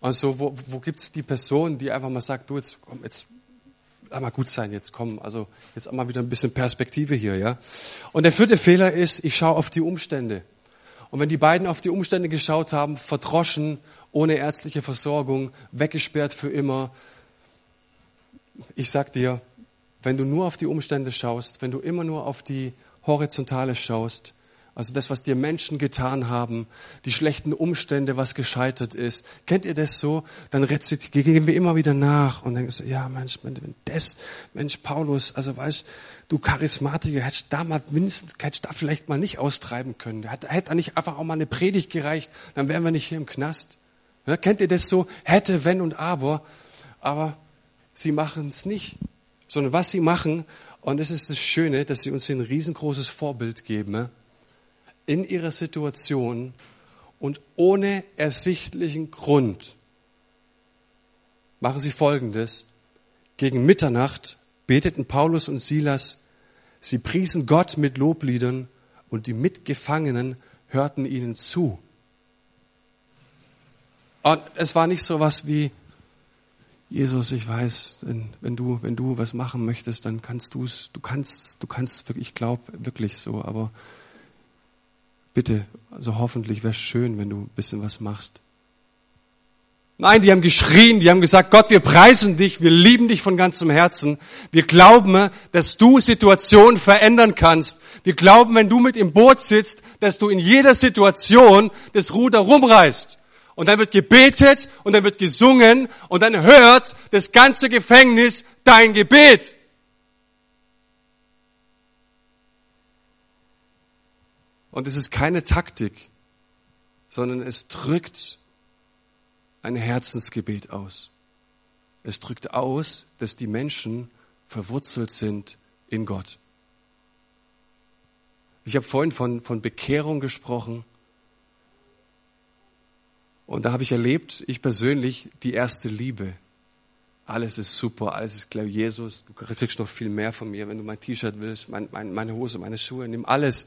Also wo, wo gibt es die Person, die einfach mal sagt, du jetzt komm, jetzt lass mal gut sein, jetzt komm, also jetzt auch mal wieder ein bisschen Perspektive hier, ja. Und der vierte Fehler ist, ich schaue auf die Umstände. Und wenn die beiden auf die Umstände geschaut haben, verdroschen, ohne ärztliche Versorgung, weggesperrt für immer, ich sag dir, wenn du nur auf die Umstände schaust, wenn du immer nur auf die Horizontale schaust, also das, was dir Menschen getan haben, die schlechten Umstände, was gescheitert ist. Kennt ihr das so? Dann gehen wir immer wieder nach und denken so, ja Mensch, wenn das, Mensch, Paulus, also weißt du Charismatiker, hättest da mal mindestens, hättest da vielleicht mal nicht austreiben können. Hätte, da nicht einfach auch mal eine Predigt gereicht, dann wären wir nicht hier im Knast. Ja, kennt ihr das so? Hätte, wenn und aber. Aber sie machen es nicht. Sondern was sie machen, und das ist das Schöne, dass sie uns ein riesengroßes Vorbild geben, in ihrer Situation und ohne ersichtlichen Grund machen sie Folgendes. Gegen Mitternacht beteten Paulus und Silas, sie priesen Gott mit Lobliedern und die Mitgefangenen hörten ihnen zu. Und es war nicht so was wie, Jesus, ich weiß, wenn du, wenn du was machen möchtest, dann kannst du es, du kannst, du kannst wirklich, ich glaube wirklich so, aber Bitte, also hoffentlich wäre schön, wenn du ein bisschen was machst. Nein, die haben geschrien, die haben gesagt, Gott, wir preisen dich, wir lieben dich von ganzem Herzen. Wir glauben, dass du Situationen verändern kannst. Wir glauben, wenn du mit im Boot sitzt, dass du in jeder Situation das Ruder rumreißt. Und dann wird gebetet und dann wird gesungen und dann hört das ganze Gefängnis dein Gebet. Und es ist keine Taktik, sondern es drückt ein Herzensgebet aus. Es drückt aus, dass die Menschen verwurzelt sind in Gott. Ich habe vorhin von, von Bekehrung gesprochen. Und da habe ich erlebt, ich persönlich, die erste Liebe. Alles ist super, alles ist klar. Jesus, du kriegst noch viel mehr von mir, wenn du mein T-Shirt willst, mein, mein, meine Hose, meine Schuhe, nimm alles.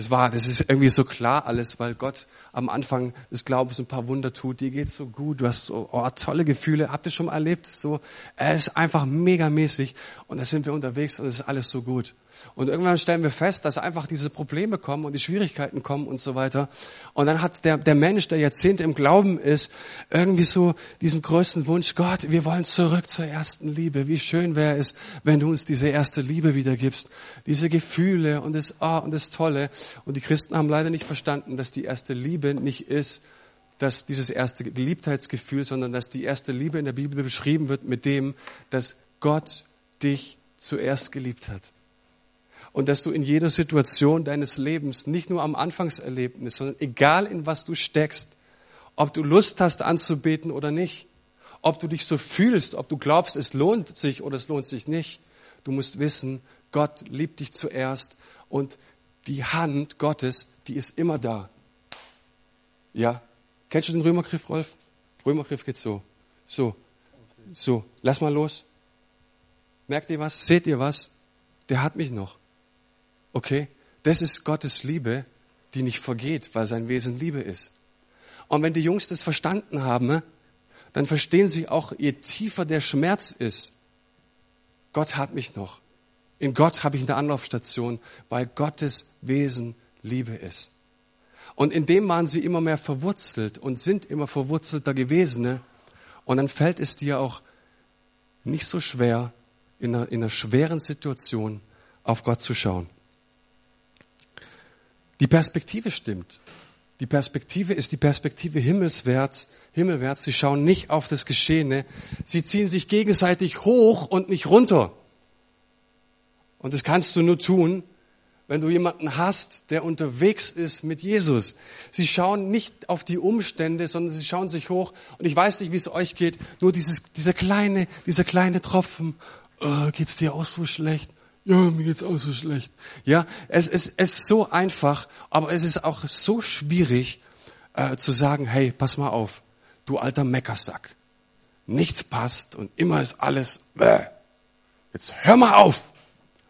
Das war, das ist irgendwie so klar alles, weil Gott am Anfang des Glaubens ein paar Wunder tut. Dir geht's so gut, du hast so oh, tolle Gefühle. Habt ihr schon mal erlebt? So, er ist einfach megamäßig und da sind wir unterwegs und es ist alles so gut. Und irgendwann stellen wir fest, dass einfach diese Probleme kommen und die Schwierigkeiten kommen und so weiter. Und dann hat der, der Mensch, der Jahrzehnte im Glauben ist, irgendwie so diesen größten Wunsch, Gott, wir wollen zurück zur ersten Liebe. Wie schön wäre es, wenn du uns diese erste Liebe wiedergibst. Diese Gefühle und das, oh, und das Tolle. Und die Christen haben leider nicht verstanden, dass die erste Liebe nicht ist, dass dieses erste Geliebtheitsgefühl, sondern dass die erste Liebe in der Bibel beschrieben wird mit dem, dass Gott dich zuerst geliebt hat und dass du in jeder Situation deines Lebens, nicht nur am Anfangserlebnis, sondern egal in was du steckst, ob du Lust hast anzubeten oder nicht, ob du dich so fühlst, ob du glaubst, es lohnt sich oder es lohnt sich nicht, du musst wissen, Gott liebt dich zuerst und die Hand Gottes, die ist immer da. Ja? Kennst du den Römergriff, Rolf? Römergriff geht so. So. So. Lass mal los. Merkt ihr was? Seht ihr was? Der hat mich noch. Okay? Das ist Gottes Liebe, die nicht vergeht, weil sein Wesen Liebe ist. Und wenn die Jungs das verstanden haben, dann verstehen sie auch, je tiefer der Schmerz ist, Gott hat mich noch. In Gott habe ich eine Anlaufstation, weil Gottes Wesen Liebe ist. Und in dem waren sie immer mehr verwurzelt und sind immer verwurzelter gewesen. Ne? Und dann fällt es dir auch nicht so schwer, in einer, in einer schweren Situation auf Gott zu schauen. Die Perspektive stimmt. Die Perspektive ist die Perspektive himmelswärts, himmelwärts. Sie schauen nicht auf das Geschehene. Sie ziehen sich gegenseitig hoch und nicht runter. Und das kannst du nur tun, wenn du jemanden hast, der unterwegs ist mit Jesus. Sie schauen nicht auf die Umstände, sondern sie schauen sich hoch. Und ich weiß nicht, wie es euch geht. Nur dieses, dieser kleine, dieser kleine Tropfen. Oh, geht's dir auch so schlecht? Ja, mir geht's auch so schlecht. Ja, es, es, es ist so einfach, aber es ist auch so schwierig äh, zu sagen, hey, pass mal auf, du alter Meckersack. Nichts passt und immer ist alles, bäh. jetzt hör mal auf.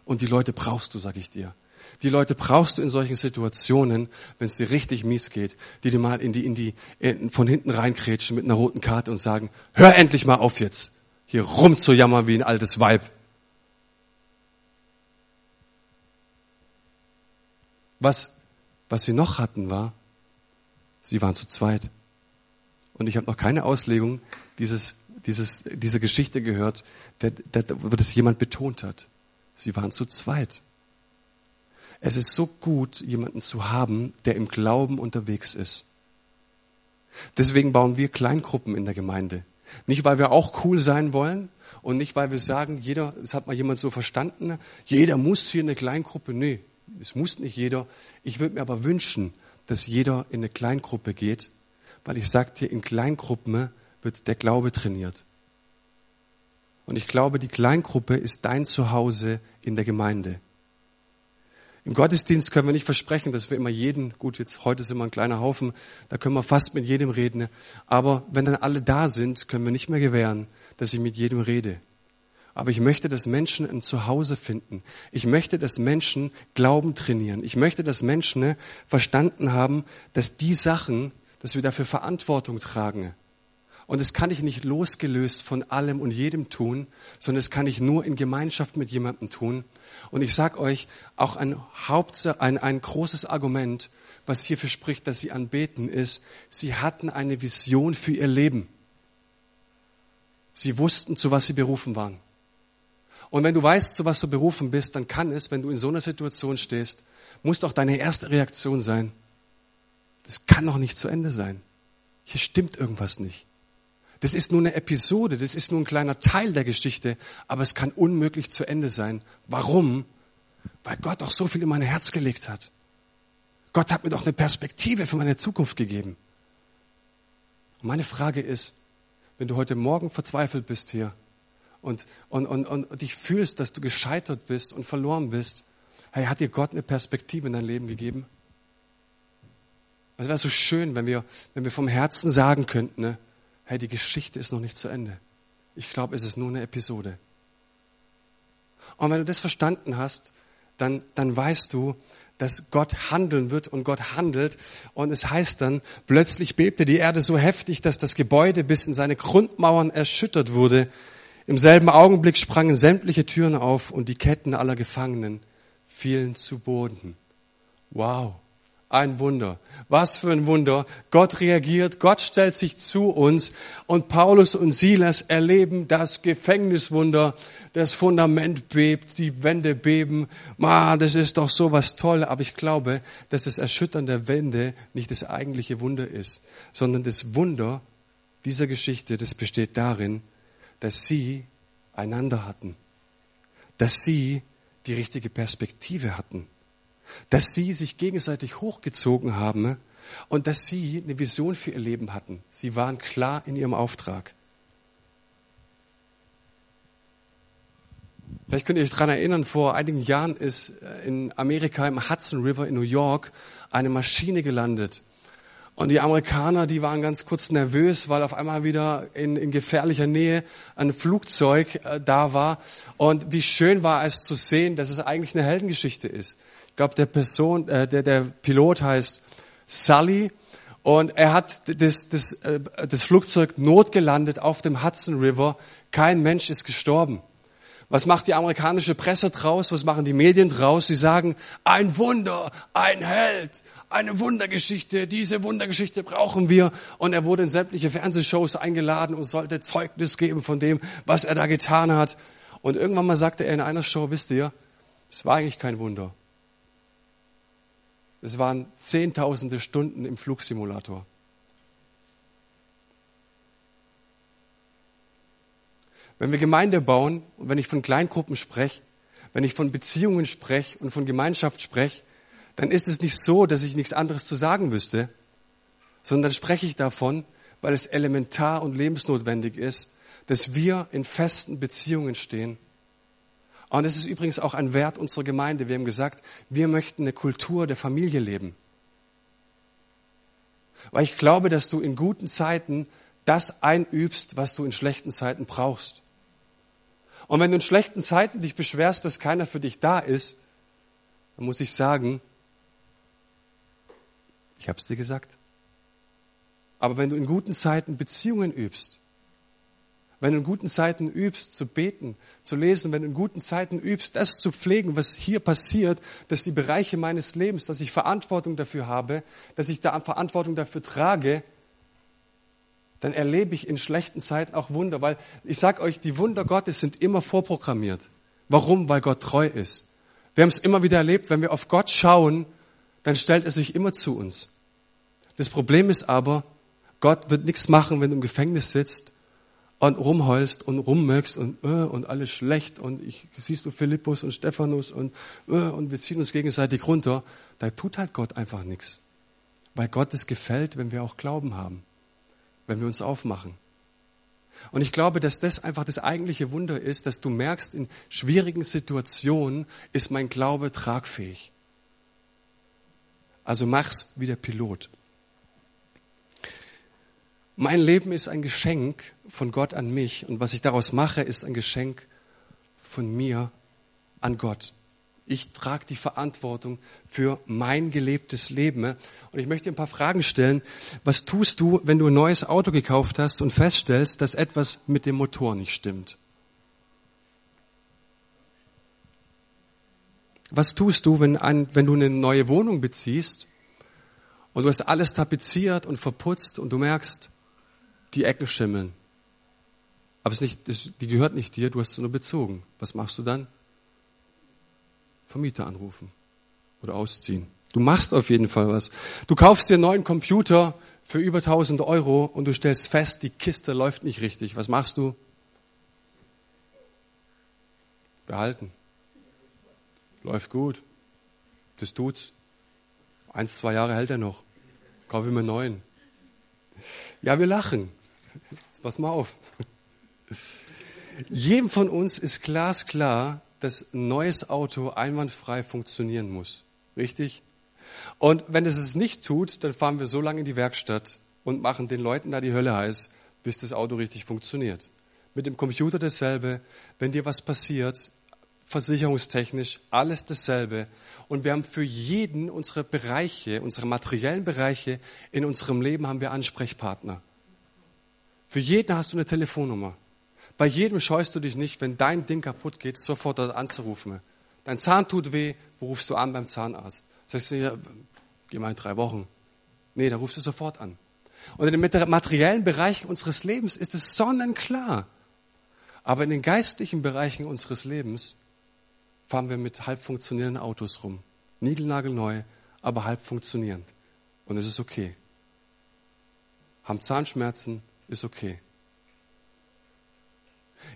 Und die Leute brauchst du, sag ich dir. Die Leute brauchst du in solchen Situationen, wenn es dir richtig mies geht, die dir mal in die, in die, in, von hinten reinkrätschen mit einer roten Karte und sagen, hör endlich mal auf jetzt, hier rumzujammern wie ein altes Weib. Was, was sie noch hatten, war, sie waren zu zweit. Und ich habe noch keine Auslegung dieses, dieses, dieser Geschichte gehört, der, der, wo das jemand betont hat. Sie waren zu zweit. Es ist so gut, jemanden zu haben, der im Glauben unterwegs ist. Deswegen bauen wir Kleingruppen in der Gemeinde. Nicht, weil wir auch cool sein wollen und nicht, weil wir sagen, jeder, das hat mal jemand so verstanden, jeder muss hier eine Kleingruppe. Nee, es muss nicht jeder. Ich würde mir aber wünschen, dass jeder in eine Kleingruppe geht, weil ich dir, in Kleingruppen wird der Glaube trainiert. Und ich glaube, die Kleingruppe ist dein Zuhause in der Gemeinde. Im Gottesdienst können wir nicht versprechen, dass wir immer jeden, gut, jetzt heute sind wir ein kleiner Haufen, da können wir fast mit jedem reden. Aber wenn dann alle da sind, können wir nicht mehr gewähren, dass ich mit jedem rede. Aber ich möchte, dass Menschen ein Zuhause finden. Ich möchte, dass Menschen Glauben trainieren. Ich möchte, dass Menschen ne, verstanden haben, dass die Sachen, dass wir dafür Verantwortung tragen. Und das kann ich nicht losgelöst von allem und jedem tun, sondern das kann ich nur in Gemeinschaft mit jemandem tun. Und ich sag euch, auch ein, Haupt, ein, ein großes Argument, was hierfür spricht, dass sie anbeten, ist, sie hatten eine Vision für ihr Leben. Sie wussten, zu was sie berufen waren. Und wenn du weißt, zu was du berufen bist, dann kann es, wenn du in so einer Situation stehst, muss doch deine erste Reaktion sein, das kann doch nicht zu Ende sein. Hier stimmt irgendwas nicht. Das ist nur eine Episode, das ist nur ein kleiner Teil der Geschichte, aber es kann unmöglich zu Ende sein. Warum? Weil Gott auch so viel in mein Herz gelegt hat. Gott hat mir doch eine Perspektive für meine Zukunft gegeben. Und meine Frage ist, wenn du heute Morgen verzweifelt bist hier und, und, und, und dich fühlst, dass du gescheitert bist und verloren bist, hey, hat dir Gott eine Perspektive in dein Leben gegeben? Es wäre so schön, wenn wir, wenn wir vom Herzen sagen könnten, ne, hey, die Geschichte ist noch nicht zu Ende. Ich glaube, es ist nur eine Episode. Und wenn du das verstanden hast, dann, dann weißt du, dass Gott handeln wird und Gott handelt. Und es heißt dann, plötzlich bebte die Erde so heftig, dass das Gebäude bis in seine Grundmauern erschüttert wurde. Im selben Augenblick sprangen sämtliche Türen auf und die Ketten aller Gefangenen fielen zu Boden. Wow. Ein Wunder. Was für ein Wunder. Gott reagiert, Gott stellt sich zu uns und Paulus und Silas erleben das Gefängniswunder. Das Fundament bebt, die Wände beben. Ma, das ist doch so was toll. Aber ich glaube, dass das Erschüttern der Wände nicht das eigentliche Wunder ist, sondern das Wunder dieser Geschichte, das besteht darin, dass sie einander hatten. Dass sie die richtige Perspektive hatten dass sie sich gegenseitig hochgezogen haben und dass sie eine Vision für ihr Leben hatten. Sie waren klar in ihrem Auftrag. Vielleicht könnt ihr euch daran erinnern, vor einigen Jahren ist in Amerika im Hudson River in New York eine Maschine gelandet. Und die Amerikaner, die waren ganz kurz nervös, weil auf einmal wieder in, in gefährlicher Nähe ein Flugzeug äh, da war. Und wie schön war es zu sehen, dass es eigentlich eine Heldengeschichte ist glaube, der Person, äh, der, der Pilot heißt Sully und er hat das, das, äh, das Flugzeug notgelandet auf dem Hudson River. Kein Mensch ist gestorben. Was macht die amerikanische Presse draus? Was machen die Medien draus? Sie sagen, ein Wunder, ein Held, eine Wundergeschichte, diese Wundergeschichte brauchen wir. Und er wurde in sämtliche Fernsehshows eingeladen und sollte Zeugnis geben von dem, was er da getan hat. Und irgendwann mal sagte er in einer Show, wisst ihr, es war eigentlich kein Wunder. Es waren zehntausende Stunden im Flugsimulator. Wenn wir Gemeinde bauen und wenn ich von Kleingruppen spreche, wenn ich von Beziehungen spreche und von Gemeinschaft spreche, dann ist es nicht so, dass ich nichts anderes zu sagen wüsste, sondern spreche ich davon, weil es elementar und lebensnotwendig ist, dass wir in festen Beziehungen stehen und es ist übrigens auch ein Wert unserer Gemeinde. Wir haben gesagt, wir möchten eine Kultur der Familie leben. Weil ich glaube, dass du in guten Zeiten das einübst, was du in schlechten Zeiten brauchst. Und wenn du in schlechten Zeiten dich beschwerst, dass keiner für dich da ist, dann muss ich sagen, ich habe es dir gesagt. Aber wenn du in guten Zeiten Beziehungen übst, wenn du in guten Zeiten übst, zu beten, zu lesen, wenn du in guten Zeiten übst, das zu pflegen, was hier passiert, dass die Bereiche meines Lebens, dass ich Verantwortung dafür habe, dass ich da Verantwortung dafür trage, dann erlebe ich in schlechten Zeiten auch Wunder, weil ich sage euch, die Wunder Gottes sind immer vorprogrammiert. Warum? Weil Gott treu ist. Wir haben es immer wieder erlebt, wenn wir auf Gott schauen, dann stellt er sich immer zu uns. Das Problem ist aber, Gott wird nichts machen, wenn du im Gefängnis sitzt und rumheulst und rummöckst und, äh, und alles schlecht und ich, siehst du Philippus und Stephanus und, äh, und wir ziehen uns gegenseitig runter, da tut halt Gott einfach nichts. Weil Gott es gefällt, wenn wir auch Glauben haben, wenn wir uns aufmachen. Und ich glaube, dass das einfach das eigentliche Wunder ist, dass du merkst, in schwierigen Situationen ist mein Glaube tragfähig. Also mach's wie der Pilot. Mein Leben ist ein Geschenk von Gott an mich und was ich daraus mache, ist ein Geschenk von mir an Gott. Ich trage die Verantwortung für mein gelebtes Leben. Und ich möchte ein paar Fragen stellen. Was tust du, wenn du ein neues Auto gekauft hast und feststellst, dass etwas mit dem Motor nicht stimmt? Was tust du, wenn, ein, wenn du eine neue Wohnung beziehst und du hast alles tapeziert und verputzt und du merkst, die Ecken schimmeln. Aber es nicht, das, die gehört nicht dir, du hast sie nur bezogen. Was machst du dann? Vermieter anrufen oder ausziehen. Du machst auf jeden Fall was. Du kaufst dir einen neuen Computer für über 1000 Euro und du stellst fest, die Kiste läuft nicht richtig. Was machst du? Behalten. Läuft gut. Das tut's. Eins, zwei Jahre hält er noch. Kaufe ich mir einen neuen. Ja, wir lachen. Jetzt pass mal auf. Jedem von uns ist glasklar, dass ein neues Auto einwandfrei funktionieren muss. Richtig? Und wenn es es nicht tut, dann fahren wir so lange in die Werkstatt und machen den Leuten da die Hölle heiß, bis das Auto richtig funktioniert. Mit dem Computer dasselbe. Wenn dir was passiert, versicherungstechnisch alles dasselbe. Und wir haben für jeden unsere Bereiche, unsere materiellen Bereiche in unserem Leben haben wir Ansprechpartner. Für jeden hast du eine Telefonnummer. Bei jedem scheust du dich nicht, wenn dein Ding kaputt geht, sofort dort anzurufen. Dein Zahn tut weh, wo rufst du an beim Zahnarzt? Sagst du, ja, geh mal in drei Wochen. Nee, da rufst du sofort an. Und in den materiellen Bereichen unseres Lebens ist es sonnenklar. Aber in den geistlichen Bereichen unseres Lebens fahren wir mit halb funktionierenden Autos rum. Niegelnagelneu, aber halb funktionierend. Und es ist okay. Haben Zahnschmerzen, ist okay.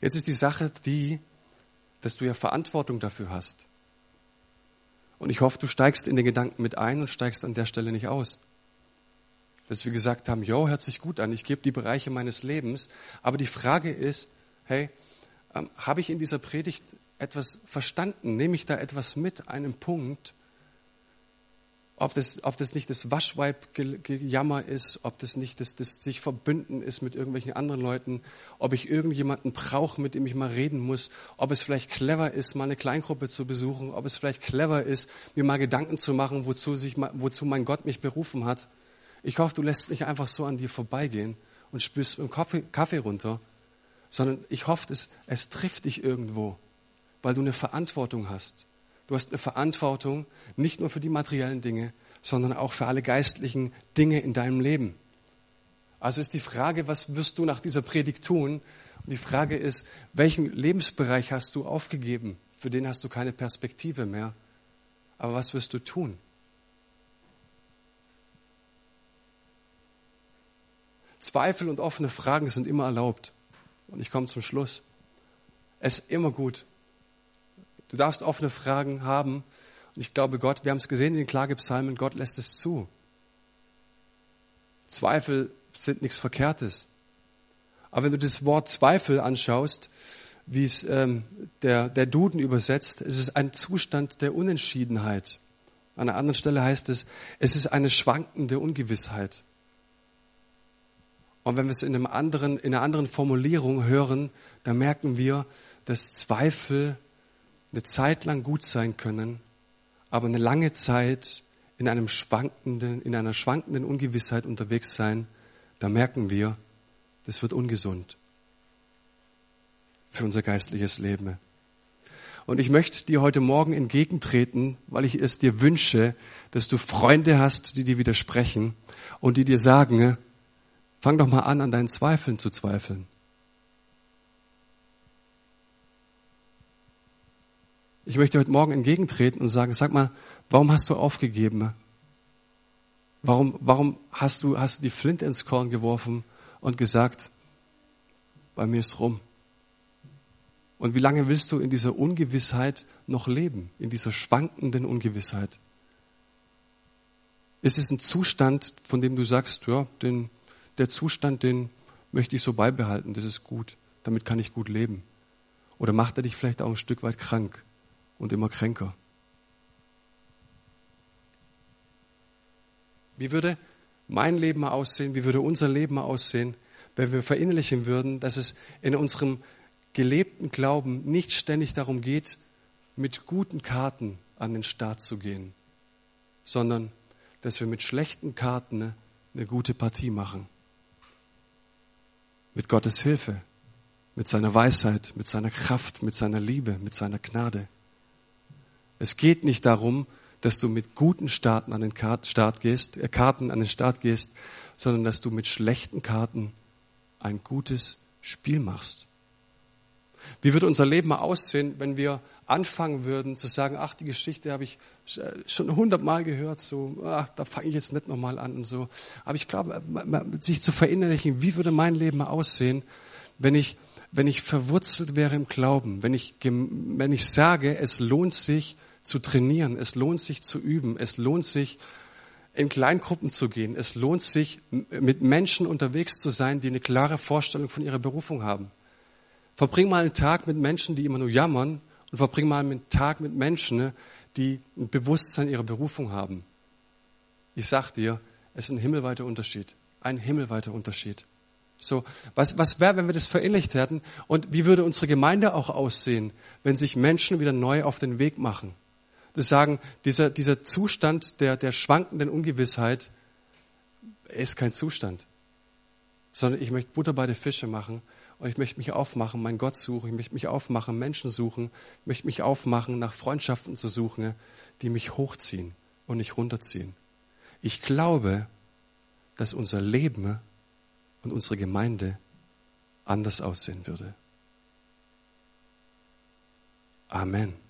Jetzt ist die Sache die, dass du ja Verantwortung dafür hast. Und ich hoffe, du steigst in den Gedanken mit ein und steigst an der Stelle nicht aus. Dass wir gesagt haben, jo, hört sich gut an, ich gebe die Bereiche meines Lebens. Aber die Frage ist, hey, ähm, habe ich in dieser Predigt etwas verstanden? Nehme ich da etwas mit, einen Punkt? Ob das, ob das nicht das Waschweib-Gejammer ist, ob das nicht das, das sich verbünden ist mit irgendwelchen anderen Leuten, ob ich irgendjemanden brauche, mit dem ich mal reden muss, ob es vielleicht clever ist, mal eine Kleingruppe zu besuchen, ob es vielleicht clever ist, mir mal Gedanken zu machen, wozu, sich, wozu mein Gott mich berufen hat. Ich hoffe, du lässt nicht einfach so an dir vorbeigehen und spürst dem Kaffee, Kaffee runter, sondern ich hoffe, es, es trifft dich irgendwo, weil du eine Verantwortung hast. Du hast eine Verantwortung nicht nur für die materiellen Dinge, sondern auch für alle geistlichen Dinge in deinem Leben. Also ist die Frage, was wirst du nach dieser Predigt tun? Und die Frage ist, welchen Lebensbereich hast du aufgegeben? Für den hast du keine Perspektive mehr. Aber was wirst du tun? Zweifel und offene Fragen sind immer erlaubt. Und ich komme zum Schluss. Es ist immer gut. Du darfst offene Fragen haben. Und ich glaube, Gott, wir haben es gesehen in den Klagepsalmen, Gott lässt es zu. Zweifel sind nichts Verkehrtes. Aber wenn du das Wort Zweifel anschaust, wie es ähm, der, der Duden übersetzt, es ist ein Zustand der Unentschiedenheit. An einer anderen Stelle heißt es, es ist eine schwankende Ungewissheit. Und wenn wir es in, einem anderen, in einer anderen Formulierung hören, dann merken wir, dass Zweifel eine Zeit lang gut sein können, aber eine lange Zeit in, einem schwankenden, in einer schwankenden Ungewissheit unterwegs sein, da merken wir, das wird ungesund für unser geistliches Leben. Und ich möchte dir heute Morgen entgegentreten, weil ich es dir wünsche, dass du Freunde hast, die dir widersprechen und die dir sagen, Fang doch mal an, an deinen Zweifeln zu zweifeln. Ich möchte heute Morgen entgegentreten und sagen, sag mal, warum hast du aufgegeben? Warum, warum hast du, hast du die Flint ins Korn geworfen und gesagt, bei mir ist rum? Und wie lange willst du in dieser Ungewissheit noch leben, in dieser schwankenden Ungewissheit? Ist es ein Zustand, von dem du sagst, ja, den, der Zustand, den möchte ich so beibehalten, das ist gut, damit kann ich gut leben. Oder macht er dich vielleicht auch ein Stück weit krank und immer kränker? Wie würde mein Leben aussehen, wie würde unser Leben aussehen, wenn wir verinnerlichen würden, dass es in unserem gelebten Glauben nicht ständig darum geht, mit guten Karten an den Start zu gehen, sondern dass wir mit schlechten Karten eine gute Partie machen mit Gottes Hilfe, mit seiner Weisheit, mit seiner Kraft, mit seiner Liebe, mit seiner Gnade. Es geht nicht darum, dass du mit guten Starten an den Start gehst, äh, Karten an den Start gehst, sondern dass du mit schlechten Karten ein gutes Spiel machst. Wie würde unser Leben aussehen, wenn wir anfangen würden zu sagen, ach, die Geschichte habe ich äh, schon hundertmal gehört, so, ach, da fange ich jetzt nicht nochmal an und so. Aber ich glaube, sich zu verinnerlichen, wie würde mein Leben aussehen, wenn ich, wenn ich verwurzelt wäre im Glauben, wenn ich, wenn ich sage, es lohnt sich zu trainieren, es lohnt sich zu üben, es lohnt sich in Kleingruppen zu gehen. Es lohnt sich, mit Menschen unterwegs zu sein, die eine klare Vorstellung von ihrer Berufung haben. Verbring mal einen Tag mit Menschen, die immer nur jammern und verbring mal einen Tag mit Menschen, die ein Bewusstsein ihrer Berufung haben. Ich sag dir, es ist ein himmelweiter Unterschied. Ein himmelweiter Unterschied. So, was, was wäre, wenn wir das verinnerlicht hätten? Und wie würde unsere Gemeinde auch aussehen, wenn sich Menschen wieder neu auf den Weg machen? Das sagen, dieser, dieser Zustand der, der schwankenden Ungewissheit ist kein Zustand. Sondern ich möchte Butter bei den Fische machen und ich möchte mich aufmachen, meinen Gott suchen, ich möchte mich aufmachen, Menschen suchen, ich möchte mich aufmachen, nach Freundschaften zu suchen, die mich hochziehen und nicht runterziehen. Ich glaube, dass unser Leben und unsere Gemeinde anders aussehen würde. Amen.